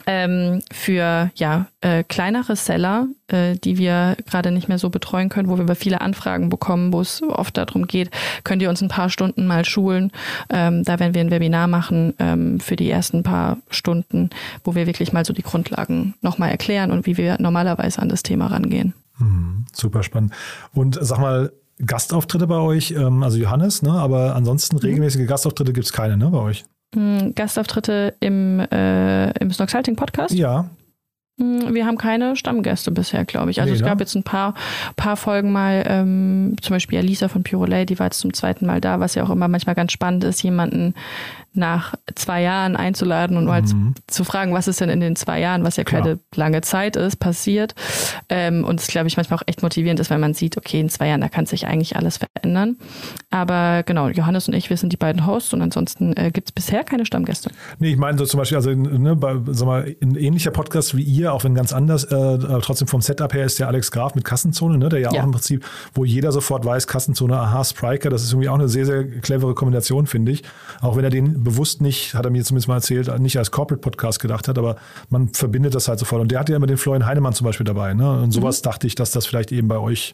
ähm, für ja äh, kleinere Seller, äh, die wir gerade nicht mehr so betreuen können, wo wir aber viele Anfragen bekommen, wo es oft darum geht, könnt ihr uns ein paar Stunden mal schulen. Ähm, da werden wir ein Webinar machen ähm, für die ersten paar Stunden, wo wir wirklich mal so die Grundlagen nochmal erklären und wie wir normalerweise an das Thema rangehen. Super spannend. Und sag mal, Gastauftritte bei euch, ähm, also Johannes, ne? aber ansonsten regelmäßige Gastauftritte gibt es keine, ne, bei euch? Mm, Gastauftritte im, äh, im Snoxalting Podcast. Ja. Mm, Wir haben keine Stammgäste bisher, glaube ich. Also Nee, es ne? gab jetzt ein paar, paar Folgen mal, ähm, zum Beispiel Alisa von Purolay, die war jetzt zum zweiten Mal da, was ja auch immer manchmal ganz spannend ist, jemanden nach zwei Jahren einzuladen und mal zu, zu fragen, was ist denn in den zwei Jahren, was ja Mhm. Keine lange Zeit ist, passiert. Ähm, und es, glaube ich, manchmal auch echt motivierend ist, weil man sieht, okay, in zwei Jahren, da kann sich eigentlich alles verändern. Aber genau, Johannes und ich, wir sind die beiden Hosts und ansonsten äh, gibt es bisher keine Stammgäste. Nee, ich meine so zum Beispiel, also ne, bei, sag mal, ein ähnlicher Podcast wie ihr, auch wenn ganz anders, äh, trotzdem vom Setup her ist der Alex Graf mit Kassenzone, ne, der ja, Ja. auch im Prinzip, wo jeder sofort weiß, Kassenzone, aha, Spriker, das ist irgendwie auch eine sehr, sehr clevere Kombination, finde ich. Auch wenn er den bewusst nicht, hat er mir zumindest mal erzählt, nicht als Corporate-Podcast gedacht hat, aber man verbindet das halt sofort. Und der hat ja immer den Florian Heinemann zum Beispiel dabei, ne? Und sowas dachte ich, dass das vielleicht eben bei euch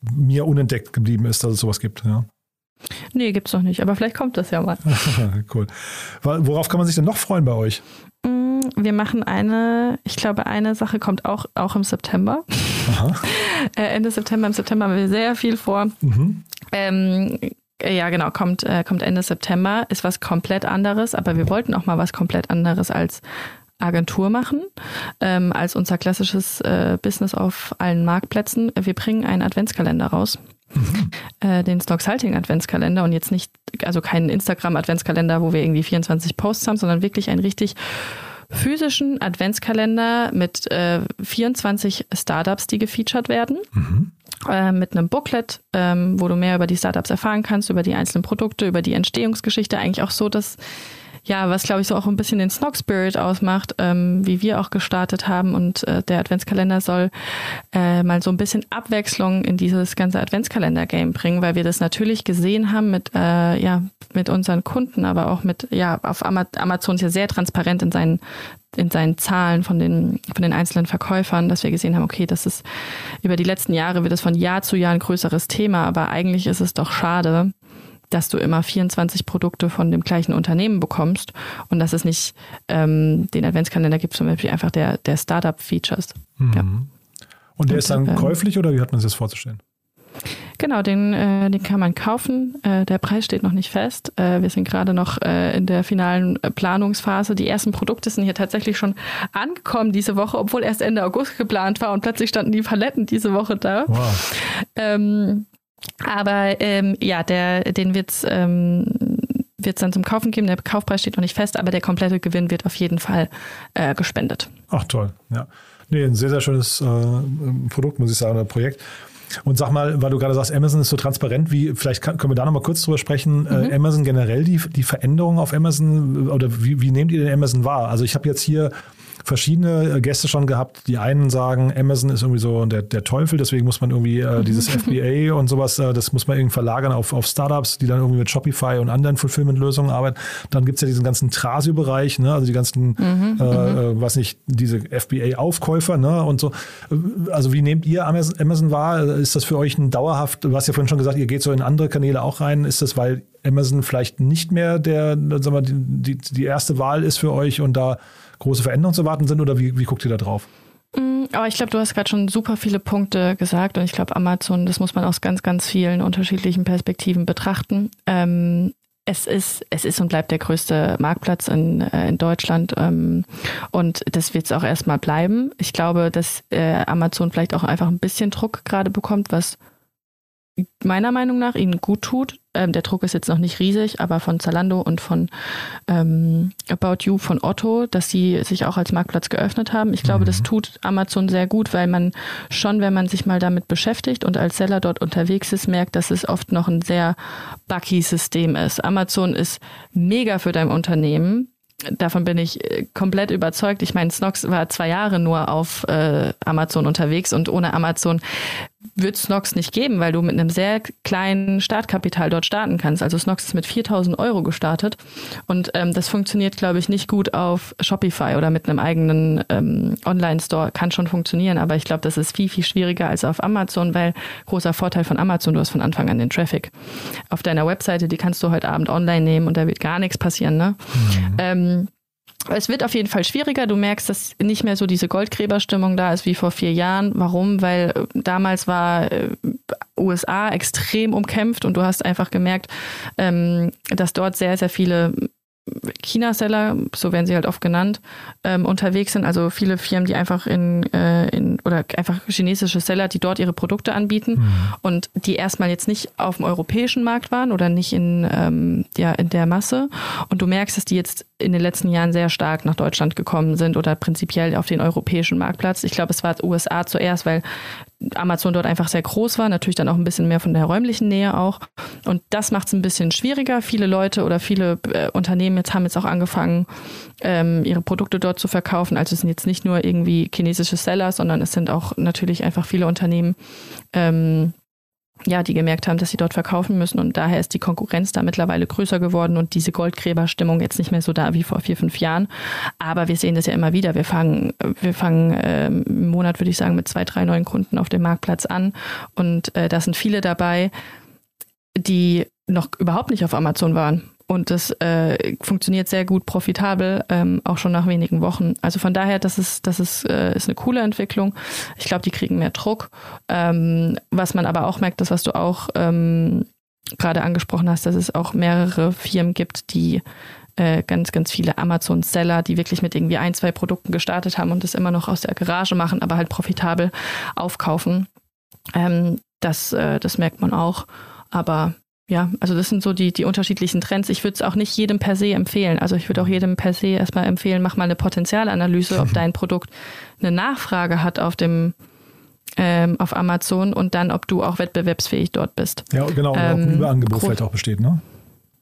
mir unentdeckt geblieben ist, dass es sowas gibt, ja. Nee, gibt's noch nicht, aber vielleicht kommt das ja mal. cool. Worauf kann man sich denn noch freuen bei euch? Mm, wir machen eine, ich glaube, eine Sache kommt auch, auch im September. äh, Ende September, im September haben wir sehr viel vor. Mhm. Ähm, ja, genau, kommt, äh, kommt Ende September, ist was komplett anderes, aber wir wollten auch mal was komplett anderes als Agentur machen, ähm, als unser klassisches äh, Business auf allen Marktplätzen. Wir bringen einen Adventskalender raus. Mhm. Äh, den Stock Salting Adventskalender und jetzt nicht, also keinen Instagram Adventskalender, wo wir irgendwie 24 Posts haben, sondern wirklich einen richtig physischen Adventskalender mit äh, 24 Startups, die gefeatured werden. Mhm. Äh, mit einem Booklet, ähm, wo du mehr über die Startups erfahren kannst, über die einzelnen Produkte, über die Entstehungsgeschichte. Eigentlich auch so, dass ja, was glaube ich so auch ein bisschen den Snog Spirit ausmacht, ähm, wie wir auch gestartet haben. Und äh, der Adventskalender soll äh, mal so ein bisschen Abwechslung in dieses ganze Adventskalender-Game bringen, weil wir das natürlich gesehen haben mit, äh, ja, mit unseren Kunden, aber auch mit, ja, auf Amazon ist ja sehr transparent in seinen in seinen Zahlen von den, von den einzelnen Verkäufern, dass wir gesehen haben, okay, das ist über die letzten Jahre wird es von Jahr zu Jahr ein größeres Thema, aber eigentlich ist es doch schade, dass du immer 24 Produkte von dem gleichen Unternehmen bekommst und dass es nicht ähm, den Adventskalender gibt, zum Beispiel einfach der, der Startup-Features. Mhm. Ja. Und der und, ist dann äh, käuflich oder wie hat man sich das vorzustellen? Genau, den, äh, den kann man kaufen. Äh, der Preis steht noch nicht fest. Äh, wir sind gerade noch äh, in der finalen äh, Planungsphase. Die ersten Produkte sind hier tatsächlich schon angekommen diese Woche, obwohl erst Ende August geplant war und plötzlich standen die Paletten diese Woche da. Wow. Ähm, aber ähm, ja, der, den wird's ähm, wird's dann zum Kaufen geben. Der Kaufpreis steht noch nicht fest, aber der komplette Gewinn wird auf jeden Fall äh, gespendet. Ach toll, ja. Nee, ein sehr, sehr schönes äh, Produkt, muss ich sagen, oder Projekt. Und sag mal, weil du gerade sagst, Amazon ist so transparent, wie, vielleicht kann, können wir da nochmal kurz drüber sprechen. Äh, mhm. Äh, Amazon generell, die, die Veränderungen auf Amazon, oder wie, wie nehmt ihr den Amazon wahr? Also ich habe jetzt hier verschiedene äh, Gäste schon gehabt. Die einen sagen, Amazon ist irgendwie so der, der Teufel, deswegen muss man irgendwie äh, dieses FBA und sowas, äh, das muss man irgendwie verlagern auf, auf Startups, die dann irgendwie mit Shopify und anderen Fulfillment-Lösungen arbeiten. Dann gibt es ja diesen ganzen Trasio-Bereich, ne? also die ganzen, mhm, äh, mhm. äh, was nicht, diese FBA-Aufkäufer ne? und so. Also wie nehmt ihr Amazon, Amazon wahr? Ist das für euch ein dauerhaft, du hast ja vorhin schon gesagt, ihr geht so in andere Kanäle auch rein. Ist das, weil Amazon vielleicht nicht mehr der, sagen wir, die, die, die erste Wahl ist für euch und da große Veränderungen zu erwarten sind oder wie, wie guckt ihr da drauf? Mm, aber ich glaube, du hast gerade schon super viele Punkte gesagt und ich glaube, Amazon, das muss man aus ganz, ganz vielen unterschiedlichen Perspektiven betrachten. Ähm, es ist, es ist und bleibt der größte Marktplatz in, äh, in Deutschland ähm, und das wird es auch erstmal bleiben. Ich glaube, dass äh, Amazon vielleicht auch einfach ein bisschen Druck gerade bekommt, was meiner Meinung nach ihnen gut tut. Ähm, der Druck ist jetzt noch nicht riesig, aber von Zalando und von ähm, About You, von Otto, dass sie sich auch als Marktplatz geöffnet haben. Ich glaube, mhm. das tut Amazon sehr gut, weil man schon, wenn man sich mal damit beschäftigt und als Seller dort unterwegs ist, merkt, dass es oft noch ein sehr buggy System ist. Amazon ist mega für dein Unternehmen davon bin ich äh, komplett überzeugt. Ich meine, Snox war zwei Jahre nur auf äh, Amazon unterwegs und ohne Amazon wird Snox nicht geben, weil du mit einem sehr kleinen Startkapital dort starten kannst. Also Snox ist mit 4000 Euro gestartet und ähm, das funktioniert, glaube ich, nicht gut auf Shopify oder mit einem eigenen ähm, Online-Store. Kann schon funktionieren, aber ich glaube, das ist viel, viel schwieriger als auf Amazon, weil großer Vorteil von Amazon, du hast von Anfang an den Traffic. Auf deiner Webseite, die kannst du heute Abend online nehmen und da wird gar nichts passieren. Ne? Mhm. Ähm, es wird auf jeden Fall schwieriger. Du merkst, dass nicht mehr so diese Goldgräberstimmung da ist wie vor vier Jahren. Warum? Weil äh, damals war äh, USA extrem umkämpft und du hast einfach gemerkt, ähm, dass dort sehr, sehr viele China-Seller, so werden sie halt oft genannt, ähm, unterwegs sind. Also viele Firmen, die einfach in, äh, in oder einfach chinesische Seller, die dort ihre Produkte anbieten mhm. und die erstmal jetzt nicht auf dem europäischen Markt waren oder nicht in, ähm, ja, in der Masse. Und du merkst, dass die jetzt in den letzten Jahren sehr stark nach Deutschland gekommen sind oder prinzipiell auf den europäischen Marktplatz. Ich glaube, es war USA zuerst, weil Amazon dort einfach sehr groß war, natürlich dann auch ein bisschen mehr von der räumlichen Nähe auch. Und das macht es ein bisschen schwieriger. Viele Leute oder viele äh, Unternehmen jetzt haben jetzt auch angefangen, ähm, ihre Produkte dort zu verkaufen. Also es sind jetzt nicht nur irgendwie chinesische Seller, sondern es sind auch natürlich einfach viele Unternehmen, ähm, ja, die gemerkt haben, dass sie dort verkaufen müssen. Und daher ist die Konkurrenz da mittlerweile größer geworden und diese Goldgräberstimmung jetzt nicht mehr so da wie vor vier, fünf Jahren. Aber wir sehen das ja immer wieder. Wir fangen, wir fangen ähm, im Monat, würde ich sagen, mit zwei, drei neuen Kunden auf dem Marktplatz an. Und äh, da sind viele dabei, die noch überhaupt nicht auf Amazon waren und das äh, funktioniert sehr gut profitabel, ähm, auch schon nach wenigen Wochen. Also von daher, das ist, das ist, äh, ist eine coole Entwicklung. Ich glaube, die kriegen mehr Druck. Ähm, was man aber auch merkt, das, was du auch ähm, gerade angesprochen hast, dass es auch mehrere Firmen gibt, die äh, ganz, ganz viele Amazon-Seller, die wirklich mit irgendwie ein, zwei Produkten gestartet haben und das immer noch aus der Garage machen, aber halt profitabel aufkaufen. Ähm, das, äh, das merkt man auch. Aber ja, also das sind so die, die unterschiedlichen Trends. Ich würde es auch nicht jedem per se empfehlen. Also ich würde auch jedem per se erstmal empfehlen, mach mal eine Potenzialanalyse, ob dein Produkt eine Nachfrage hat auf dem ähm, auf Amazon und dann, ob du auch wettbewerbsfähig dort bist. Ja, genau, und ähm, ob ein Überangebot vielleicht auch besteht, ne?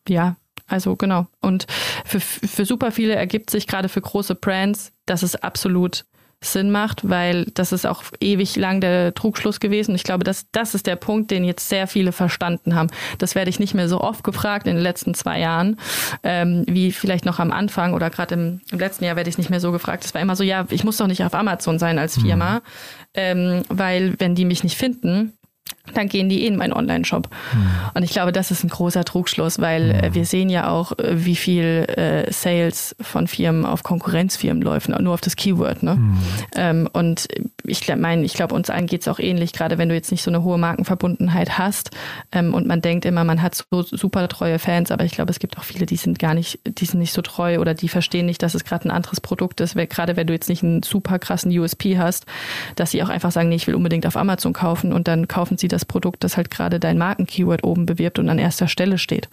Ja, also genau. Und für, für super viele ergibt sich gerade für große Brands, dass es absolut Sinn macht, weil das ist auch ewig lang der Trugschluss gewesen. Ich glaube, dass das ist der Punkt, den jetzt sehr viele verstanden haben. Das werde ich nicht mehr so oft gefragt in den letzten zwei Jahren, ähm, wie vielleicht noch am Anfang oder gerade im, im, letzten Jahr werde ich nicht mehr so gefragt. Es war immer so, ja, ich muss doch nicht auf Amazon sein als Firma, mhm. ähm, weil wenn die mich nicht finden, dann gehen die in meinen Online-Shop. Mhm. Und ich glaube, das ist ein großer Trugschluss, weil mhm. wir sehen ja auch, äh, wie viel äh, Sales von Firmen auf Konkurrenzfirmen läuft, nur auf das Keyword. Ne? Mhm. Ähm, und ich meine, ich glaube, uns allen geht es auch ähnlich, gerade wenn du jetzt nicht so eine hohe Markenverbundenheit hast ähm, und man denkt immer, man hat so super treue Fans, aber ich glaube, es gibt auch viele, die sind gar nicht, die sind nicht so treu oder die verstehen nicht, dass es gerade ein anderes Produkt ist, weil, gerade wenn du jetzt nicht einen super krassen USP hast, dass sie auch einfach sagen, nee, ich will unbedingt auf Amazon kaufen und dann kaufen sie das Produkt, das halt gerade dein Markenkeyword oben bewirbt und an erster Stelle steht.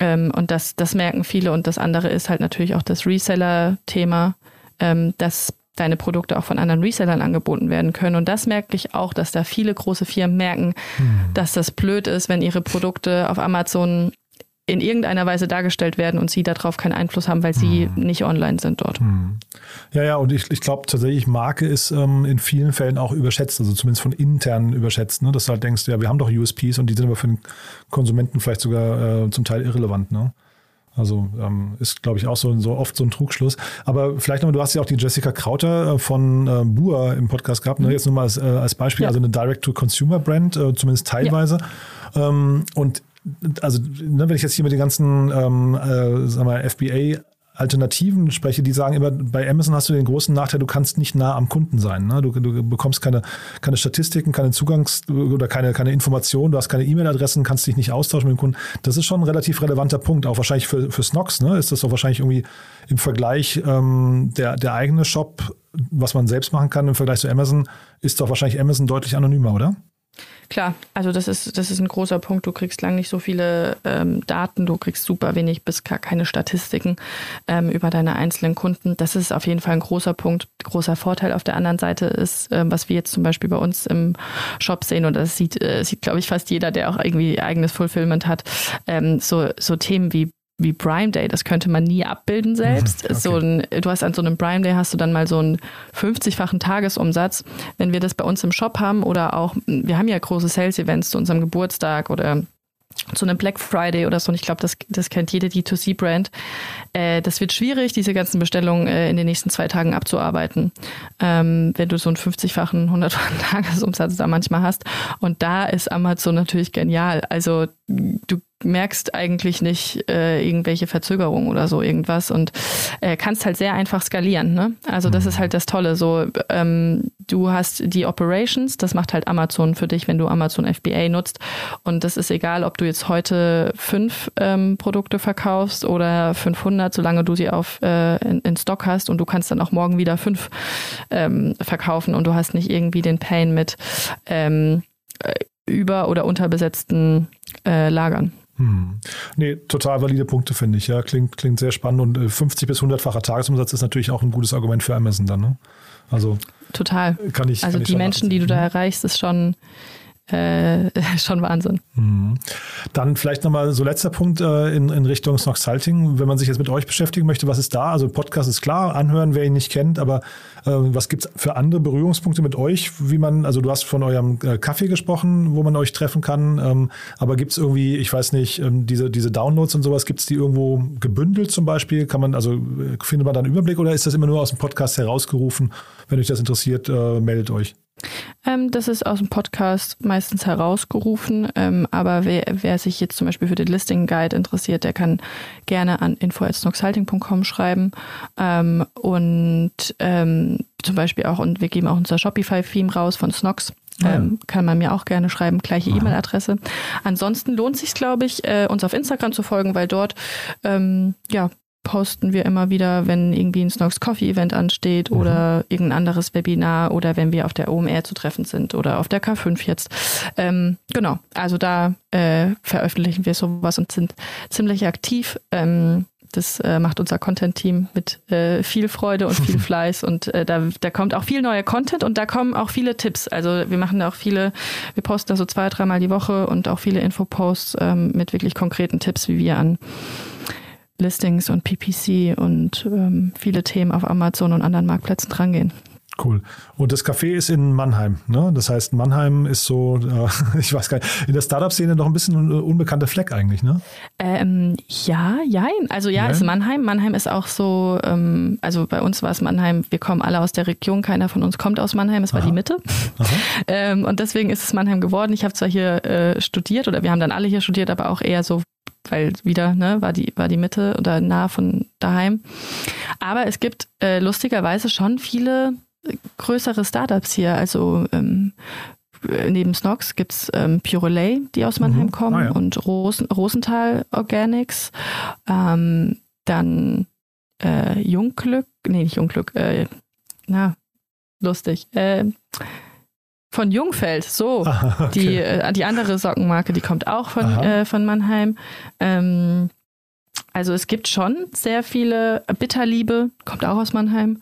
Ähm, und das, das merken viele. Und das andere ist halt natürlich auch das Reseller-Thema, ähm, dass deine Produkte auch von anderen Resellern angeboten werden können. Und das merke ich auch, dass da viele große Firmen merken, hm. dass das blöd ist, wenn ihre Produkte auf Amazon in irgendeiner Weise dargestellt werden und sie darauf keinen Einfluss haben, weil sie hm. nicht online sind dort. Hm. Ja, ja, und ich, ich glaube tatsächlich, Marke ist ähm, in vielen Fällen auch überschätzt, also zumindest von intern überschätzt, ne? dass du halt denkst, ja, wir haben doch USPs und die sind aber für den Konsumenten vielleicht sogar äh, zum Teil irrelevant. Ne? Also ähm, ist, glaube ich, auch so, so oft so ein Trugschluss. Aber vielleicht nochmal, du hast ja auch die Jessica Krauter äh, von äh, Bua im Podcast gehabt, ne? Mhm. jetzt nur mal als, äh, als Beispiel, ja. also eine Direct-to-Consumer-Brand, äh, zumindest teilweise. Ja. Ähm, und also ne, wenn ich jetzt hier mit den ganzen ähm, äh, sagen wir, FBA Alternativen spreche, die sagen immer, bei Amazon hast du den großen Nachteil, du kannst nicht nah am Kunden sein. Ne? Du, du, bekommst keine, keine Statistiken, keine Zugangs- oder keine, keine Informationen, du hast keine E-Mail-Adressen, kannst dich nicht austauschen mit dem Kunden. Das ist schon ein relativ relevanter Punkt, auch wahrscheinlich für, für Snox. Ne? Ist das doch wahrscheinlich irgendwie im Vergleich ähm, der, der eigene Shop, was man selbst machen kann im Vergleich zu Amazon, ist doch wahrscheinlich Amazon deutlich anonymer, oder? Klar, also das ist, das ist ein großer Punkt. Du kriegst lang nicht so viele ähm, Daten, du kriegst super wenig bis gar keine Statistiken ähm, über deine einzelnen Kunden. Das ist auf jeden Fall ein großer Punkt. Großer Vorteil auf der anderen Seite ist, ähm, was wir jetzt zum Beispiel bei uns im Shop sehen, und das sieht, äh, sieht glaube ich, fast jeder, der auch irgendwie eigenes Fulfillment hat, ähm, so, so Themen wie wie Prime Day, das könnte man nie abbilden selbst. Okay. So ein, du hast an so einem Prime Day hast du dann mal so einen 50-fachen Tagesumsatz. Wenn wir das bei uns im Shop haben oder auch, wir haben ja große Sales-Events zu unserem Geburtstag oder zu einem Black Friday oder so. Und ich glaube, das, das kennt jede D2C-Brand. Äh, das wird schwierig, diese ganzen Bestellungen äh, in den nächsten zwei Tagen abzuarbeiten, ähm, wenn du so einen 50-fachen, 100-fachen Tagesumsatz da manchmal hast. Und da ist Amazon natürlich genial. Also du merkst eigentlich nicht äh, irgendwelche Verzögerungen oder so irgendwas und äh, kannst halt sehr einfach skalieren. Ne? Also das ist mhm. halt das Tolle. So, ähm, du hast die Operations, das macht halt Amazon für dich, wenn du Amazon FBA nutzt. Und das ist egal, ob du jetzt heute fünf ähm, Produkte verkaufst oder 500, solange du sie auf äh, in, in, Stock hast und du kannst dann auch morgen wieder fünf ähm, verkaufen und du hast nicht irgendwie den Pain mit ähm, äh, über- oder unterbesetzten äh, Lagern. Hm. Nee, total valide Punkte, finde ich. Ja, klingt, klingt sehr spannend und 50 äh, bis 100-facher Tagesumsatz ist natürlich auch ein gutes Argument für Amazon dann. Ne? Also total. Kann ich. Also kann die Menschen, die du da erreichst, ist schon äh, schon Wahnsinn. Mhm. Dann vielleicht nochmal so letzter Punkt äh, in, in Richtung Snox Salting. Wenn man sich jetzt mit euch beschäftigen möchte, was ist da? Also Podcast ist klar, anhören, wer ihn nicht kennt, aber äh, was gibt es für andere Berührungspunkte mit euch? Wie man, also du hast von eurem äh, Kaffee gesprochen, wo man euch treffen kann, ähm, aber gibt es irgendwie, ich weiß nicht, ähm, diese, diese Downloads und sowas, gibt es die irgendwo gebündelt zum Beispiel? Kann man, also äh, findet man da einen Überblick oder ist das immer nur aus dem Podcast herausgerufen? Wenn euch das interessiert, äh, meldet euch. Ähm, das ist aus dem Podcast meistens herausgerufen. Ähm, aber wer, wer sich jetzt zum Beispiel für den Listing Guide interessiert, der kann gerne an info.snoxhalting.com schreiben. Ähm, und ähm, zum Beispiel auch, und wir geben auch unser Shopify-Theme raus von Snox. Ah, ja. Ähm, kann man mir auch gerne schreiben, gleiche E-Mail-Adresse. Ansonsten lohnt sich, glaube ich, äh, uns auf Instagram zu folgen, weil dort ähm, ja posten wir immer wieder, wenn irgendwie ein Snox Coffee Event ansteht oder irgendein anderes Webinar oder wenn wir auf der OMR zu treffen sind oder auf der K5 jetzt. Ähm, genau, also da äh, veröffentlichen wir sowas und sind ziemlich aktiv. Ähm, das äh, macht unser Content-Team mit äh, viel Freude und viel Fleiß und äh, da, da kommt auch viel neuer Content und da kommen auch viele Tipps. Also wir machen da auch viele, wir posten da so zwei, dreimal die Woche und auch viele Infoposts ähm, mit wirklich konkreten Tipps, wie wir an Listings und PPC und ähm, viele Themen auf Amazon und anderen Marktplätzen drangehen. Cool. Und das Café ist in Mannheim. Ne? Das heißt, Mannheim ist so, äh, ich weiß gar nicht, in der Startup-Szene noch ein bisschen un unbekannter Fleck eigentlich, ne? Ähm, ja, jein. Also ja, Jein? ist Mannheim. Mannheim ist auch so, ähm, also bei uns war es Mannheim, wir kommen alle aus der Region, keiner von uns kommt aus Mannheim, es war die Mitte. ähm, und deswegen ist es Mannheim geworden. Ich habe zwar hier äh, studiert oder wir haben dann alle hier studiert, aber auch eher so, weil wieder, ne, war die, war die Mitte oder nah von daheim. Aber es gibt äh, lustigerweise schon viele äh, größere Startups hier. Also ähm, neben Snox gibt's ähm, Purelay, die aus Mannheim Mhm. kommen Ah, ja. und Rosen, Rosenthal Organics. Ähm, dann äh, Jungglück, nee, nicht Jungglück, äh, na, lustig. Äh, von Jungfeld, so. Aha, Die, okay. äh, die andere Sockenmarke, die kommt auch von, äh, von Mannheim. Ähm, also es gibt schon sehr viele, Bitterliebe kommt auch aus Mannheim.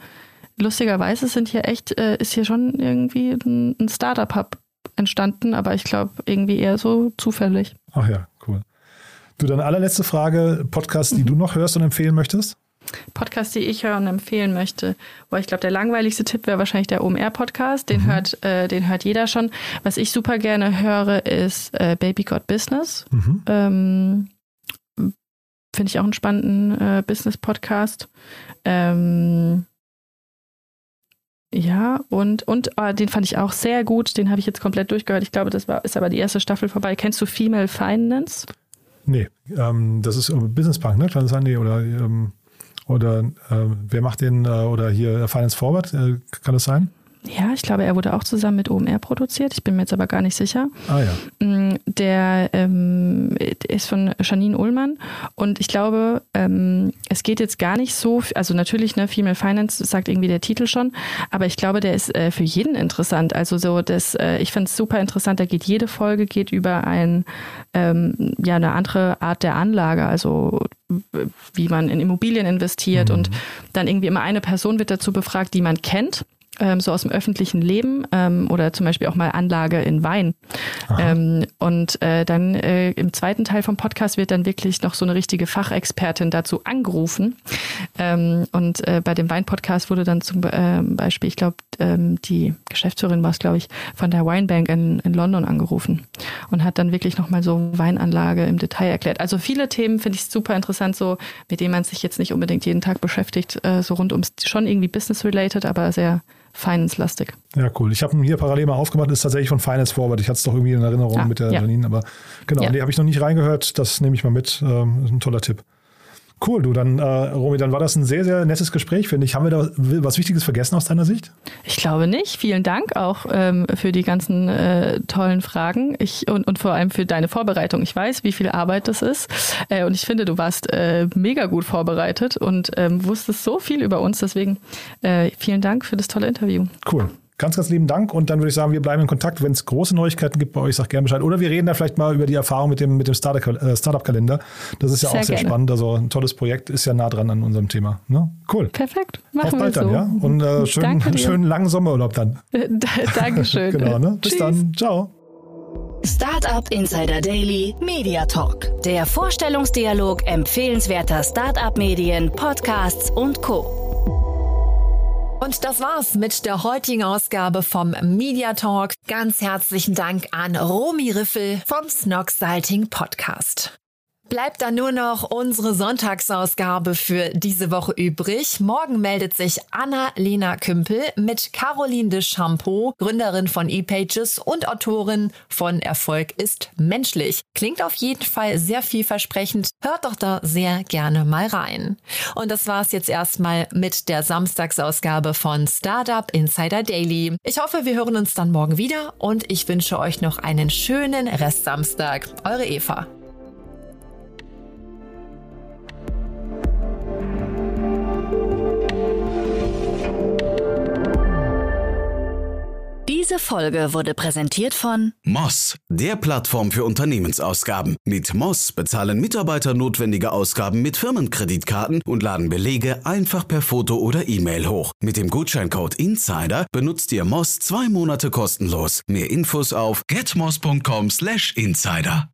Lustigerweise sind hier echt, äh, ist hier schon irgendwie ein, ein Startup-Hub entstanden, aber ich glaube irgendwie eher so zufällig. Ach ja, cool. Du, dann allerletzte Frage, Podcast, die du noch hörst und empfehlen möchtest? Podcast, die ich höre und empfehlen möchte. Boah, ich glaube, der langweiligste Tipp wäre wahrscheinlich der OMR-Podcast. Den, hört, äh, den hört jeder schon. Was ich super gerne höre, ist äh, Baby Got Business. Mhm. Ähm, Finde ich auch einen spannenden äh, Business-Podcast. Ähm, ja, und, und äh, den fand ich auch sehr gut. Den habe ich jetzt komplett durchgehört. Ich glaube, das war, ist aber die erste Staffel vorbei. Kennst du Female Finance? Nee, ähm, das ist Business Punk, ne? Kann das sein? Nee, oder ähm, oder äh, wer macht den, äh, oder hier Finance Forward, äh, kann das sein? Ja, ich glaube, er wurde auch zusammen mit OMR produziert. Ich bin mir jetzt aber gar nicht sicher. Ah ja. Mm, Der ähm, ist von Janine Ullmann und ich glaube, ähm, es geht jetzt gar nicht so, also natürlich, ne, Female Finance sagt irgendwie der Titel schon, aber ich glaube, der ist äh, für jeden interessant. Also so, das, äh, ich finde es super interessant, da geht jede Folge geht über ein, ähm, ja, eine andere Art der Anlage, also wie man in Immobilien investiert und dann irgendwie immer eine Person wird dazu befragt, die man kennt ähm, so aus dem öffentlichen Leben ähm, oder zum Beispiel auch mal Anlage in Wein. Ähm, und äh, dann äh, im zweiten Teil vom Podcast wird dann wirklich noch so eine richtige Fachexpertin dazu angerufen. Ähm, und äh, bei dem Wein-Podcast wurde dann zum ähm, Beispiel, ich glaube, ähm, die Geschäftsführerin war es, glaube ich, von der Winebank in, in London angerufen und hat dann wirklich nochmal so Weinanlage im Detail erklärt. Also viele Themen finde ich super interessant, so mit denen man sich jetzt nicht unbedingt jeden Tag beschäftigt, äh, so rund ums schon irgendwie business-related, aber sehr finance-lastig. Ja, cool. Ich habe ihn hier parallel mal aufgemacht, ist tatsächlich von Finance Forward. Ich hatte es doch irgendwie in Erinnerung Ah, mit der ja. Janine, aber genau, Ja. nee, habe ich noch nicht reingehört. Das nehme ich mal mit. Ähm, ist ein toller Tipp. Cool, du, dann, äh, Romy, dann war das ein sehr, sehr nettes Gespräch, finde ich. Haben wir da was Wichtiges vergessen aus deiner Sicht? Ich glaube nicht. Vielen Dank auch ähm, für die ganzen äh, tollen Fragen ich, und, und vor allem für deine Vorbereitung. Ich weiß, wie viel Arbeit das ist. Äh, und ich finde, du warst äh, mega gut vorbereitet und ähm, wusstest so viel über uns. Deswegen äh, vielen Dank für das tolle Interview. Cool. Ganz, ganz lieben Dank. Und dann würde ich sagen, wir bleiben in Kontakt. Wenn es große Neuigkeiten gibt bei euch, sagt gerne Bescheid. Oder wir reden da vielleicht mal über die Erfahrung mit dem, mit dem Startup- äh, Startup-Kalender. Das ist ja Sehr auch sehr gerne. spannend. Also ein tolles Projekt, ist ja nah dran an unserem Thema. Ne? Cool. Perfekt. Auf Machen wir bald so. dann, ja? Und äh, schönen, schönen langen Sommerurlaub dann. Dankeschön. Genau, ne? Bis Tschüss. dann. Ciao. Startup Insider Daily Media Talk. Der Vorstellungsdialog empfehlenswerter Startup-Medien, Podcasts und Co. Und das war's mit der heutigen Ausgabe vom Media Talk. Ganz herzlichen Dank an Romy Riffel vom Snox Salting Podcast. Bleibt dann nur noch unsere Sonntagsausgabe für diese Woche übrig. Morgen meldet sich Anna-Lena Kümpel mit Caroline de Champeau, Gründerin von ePages und Autorin von Erfolg ist menschlich. Klingt auf jeden Fall sehr vielversprechend. Hört doch da sehr gerne mal rein. Und das war's jetzt erstmal mit der Samstagsausgabe von Startup Insider Daily. Ich hoffe, wir hören uns dann morgen wieder und ich wünsche euch noch einen schönen Restsamstag. Eure Eva. Diese Folge wurde präsentiert von Moss, der Plattform für Unternehmensausgaben. Mit Moss bezahlen Mitarbeiter notwendige Ausgaben mit Firmenkreditkarten und laden Belege einfach per Foto oder E-Mail hoch. Mit dem Gutscheincode INSIDER benutzt ihr Moss zwei Monate kostenlos. Mehr Infos auf getmoss.com/insider.